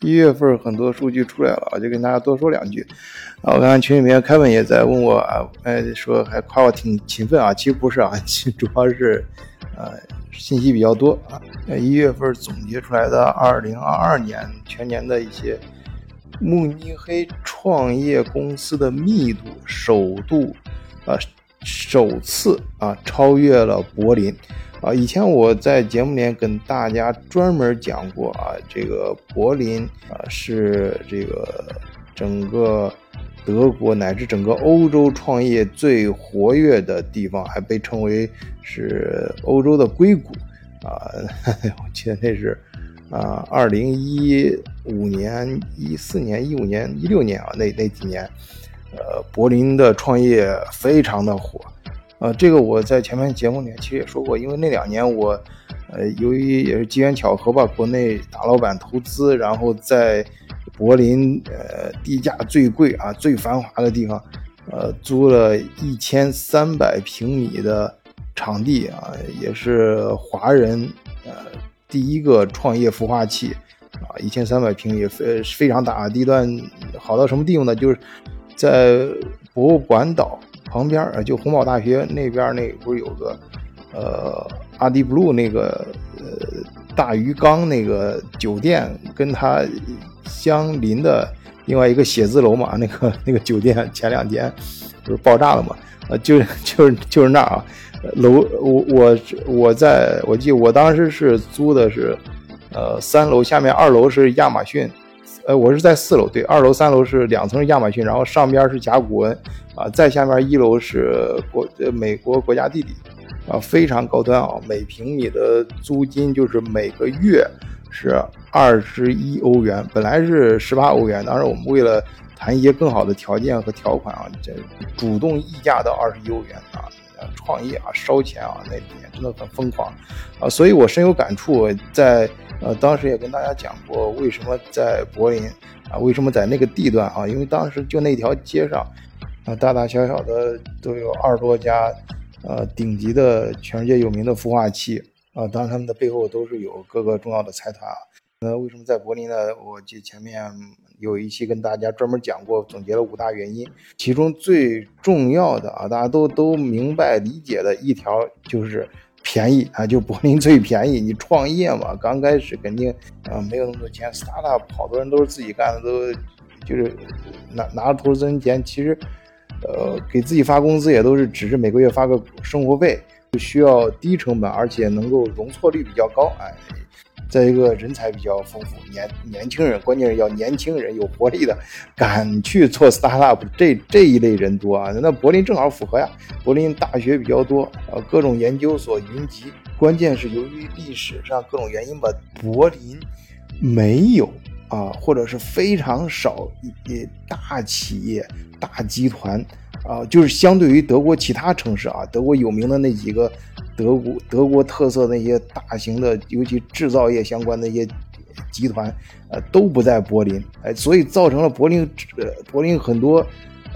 一月份很多数据出来了，我就跟大家多说两句。啊，我看群里面凯文也在问我啊，哎，说还夸我挺勤奋啊，其实不是啊，其实主要是，呃，信息比较多啊。一月份总结出来的二零二二年全年的一些慕尼黑创业公司的密度，首度，啊，首次啊超越了柏林。啊，以前我在节目里面跟大家专门讲过啊，这个柏林啊是这个整个德国乃至整个欧洲创业最活跃的地方，还被称为是欧洲的硅谷啊。我记得那是啊，二零一五年、一四年、一五年、一六年啊，那那几年，呃，柏林的创业非常的火。呃，这个我在前面节目里面其实也说过，因为那两年我，呃，由于也是机缘巧合吧，国内大老板投资，然后在柏林，呃，地价最贵啊、最繁华的地方，呃，租了一千三百平米的场地啊，也是华人呃第一个创业孵化器啊，一千三百平米非非常大，地段好到什么地步呢？就是在博物馆岛。旁边儿就洪堡大学那边那不是有个，呃，阿迪布鲁那个呃大鱼缸那个酒店，跟它相邻的另外一个写字楼嘛，那个那个酒店前两天不是爆炸了嘛？呃，就 就是就是那儿啊，楼我我我在我记得我当时是租的是，呃，三楼下面二楼是亚马逊。呃，我是在四楼，对，二楼、三楼是两层亚马逊，然后上边是甲骨文，啊，再下面一楼是国呃美国国家地理，啊，非常高端啊，每平米的租金就是每个月是二十一欧元，本来是十八欧元，当然我们为了谈一些更好的条件和条款啊，这主动溢价到二十一欧元啊，创业啊烧钱啊，那几年真的很疯狂，啊，所以我深有感触，在。呃，当时也跟大家讲过，为什么在柏林啊？为什么在那个地段啊？因为当时就那条街上，啊，大大小小的都有二十多家，呃，顶级的全世界有名的孵化器啊。当然，他们的背后都是有各个重要的财团啊。那为什么在柏林呢？我记前面有一期跟大家专门讲过，总结了五大原因，其中最重要的啊，大家都都明白理解的一条就是。便宜啊，就柏林最便宜。你创业嘛，刚开始肯定啊没有那么多钱撒撒好多人都是自己干的，都就是拿拿着投资人钱，其实呃给自己发工资也都是只是每个月发个生活费，就需要低成本，而且能够容错率比较高，哎。再一个人才比较丰富，年年轻人，关键是要年轻人有活力的，敢去做 startup，这这一类人多啊。那柏林正好符合呀，柏林大学比较多，呃，各种研究所云集。关键是由于历史上各种原因吧，柏林没有啊，或者是非常少一大企业、大集团啊，就是相对于德国其他城市啊，德国有名的那几个。德国德国特色那些大型的，尤其制造业相关的一些集团，呃，都不在柏林，哎，所以造成了柏林，呃，柏林很多，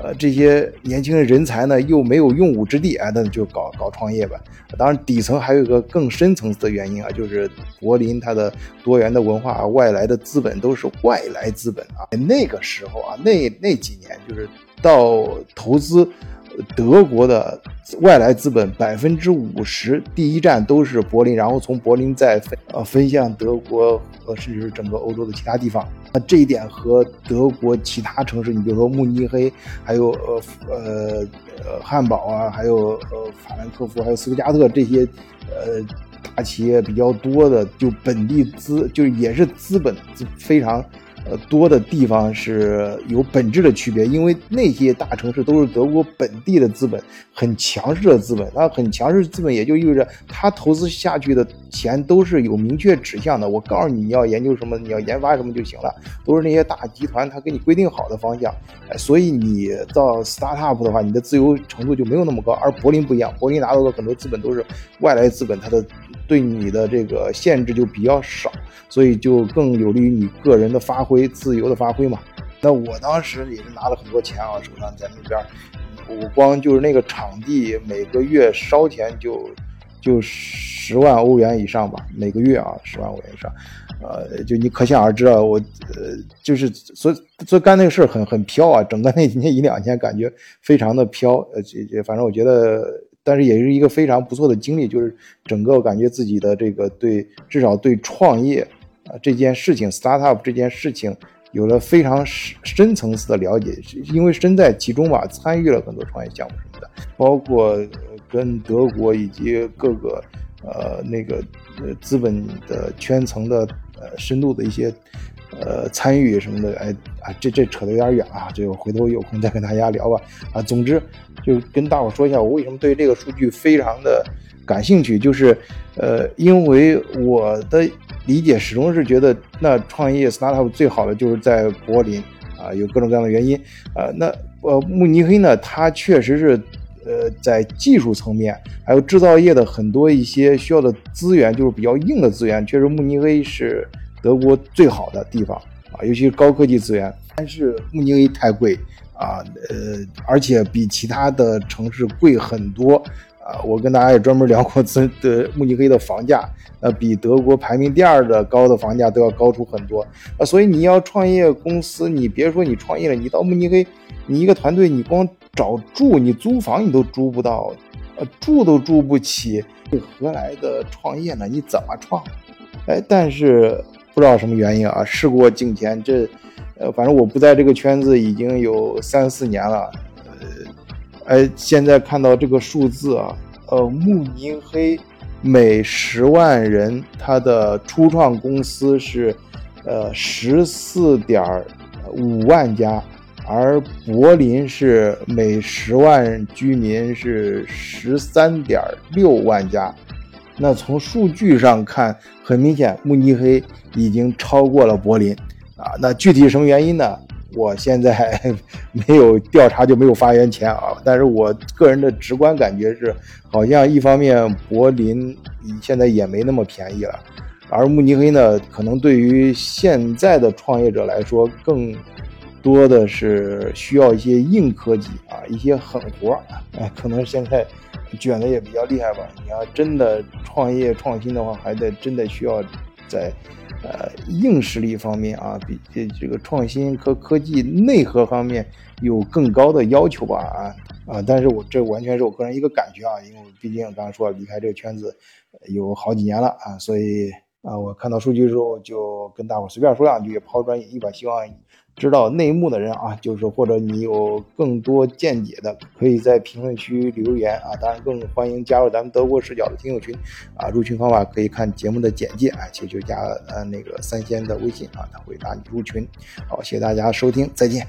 呃，这些年轻人人才呢，又没有用武之地，哎，那就搞搞创业吧。当然，底层还有一个更深层次的原因啊，就是柏林它的多元的文化，外来的资本都是外来资本啊。那个时候啊，那那几年就是到投资。德国的外来资本百分之五十，第一站都是柏林，然后从柏林再分呃分向德国和甚至是整个欧洲的其他地方。那这一点和德国其他城市，你比如说慕尼黑，还有呃呃呃汉堡啊，还有呃法兰克福，还有斯图加特这些呃大企业比较多的，就本地资就也是资本非常。呃，多的地方是有本质的区别，因为那些大城市都是德国本地的资本，很强势的资本。它很强势资本也就意味着，它投资下去的钱都是有明确指向的。我告诉你，你要研究什么，你要研发什么就行了，都是那些大集团，他给你规定好的方向。所以你到 startup 的话，你的自由程度就没有那么高。而柏林不一样，柏林拿到的很多资本都是外来资本，它的对你的这个限制就比较少，所以就更有利于你个人的发挥。自由的发挥嘛，那我当时也是拿了很多钱啊，手上在那边，我光就是那个场地每个月烧钱就就十万欧元以上吧，每个月啊，十万欧元以上，呃，就你可想而知啊，我呃，就是所所以干那个事儿很很飘啊，整个那那一两天感觉非常的飘，呃，这这反正我觉得，但是也是一个非常不错的经历，就是整个感觉自己的这个对至少对创业啊这件事情，startup 这件事情有了非常深深层次的了解，因为身在其中吧，参与了很多创业项目什么的，包括。跟德国以及各个呃那个呃资本的圈层的呃深度的一些呃参与什么的，哎啊这这扯得有点远啊，这个回头有空再跟大家聊吧啊。总之就跟大伙说一下，我为什么对这个数据非常的感兴趣，就是呃因为我的理解始终是觉得那创业 startup 最好的就是在柏林啊，有各种各样的原因啊。那呃慕尼黑呢，它确实是。呃，在技术层面，还有制造业的很多一些需要的资源，就是比较硬的资源，确实慕尼黑是德国最好的地方啊，尤其是高科技资源。但是慕尼黑太贵啊，呃，而且比其他的城市贵很多啊。我跟大家也专门聊过，这的慕尼黑的房价，呃，比德国排名第二的高的房价都要高出很多啊。所以你要创业公司，你别说你创业了，你到慕尼黑，你一个团队，你光。找住你租房你都租不到，呃，住都住不起，何来的创业呢？你怎么创？哎，但是不知道什么原因啊，事过境迁，这，呃，反正我不在这个圈子已经有三四年了，呃，哎，现在看到这个数字啊，呃，慕尼黑每十万人它的初创公司是，呃，十四点五万家。而柏林是每十万居民是十三点六万家，那从数据上看，很明显慕尼黑已经超过了柏林啊。那具体什么原因呢？我现在 没有调查，就没有发言权啊。但是我个人的直观感觉是，好像一方面柏林现在也没那么便宜了，而慕尼黑呢，可能对于现在的创业者来说更。多的是需要一些硬科技啊，一些狠活儿啊，可能现在卷的也比较厉害吧。你要真的创业创新的话，还得真的需要在呃硬实力方面啊，比这这个创新和科技内核方面有更高的要求吧啊啊！但是我这完全是我个人一个感觉啊，因为毕竟刚才说离开这个圈子有好几年了啊，所以啊，我看到数据之后就跟大伙随便说两句，抛砖引玉吧，希望。知道内幕的人啊，就是或者你有更多见解的，可以在评论区留言啊。当然，更欢迎加入咱们德国视角的听友群啊。入群方法可以看节目的简介啊，其实就加呃那个三仙的微信啊，他会拉你入群。好，谢谢大家收听，再见。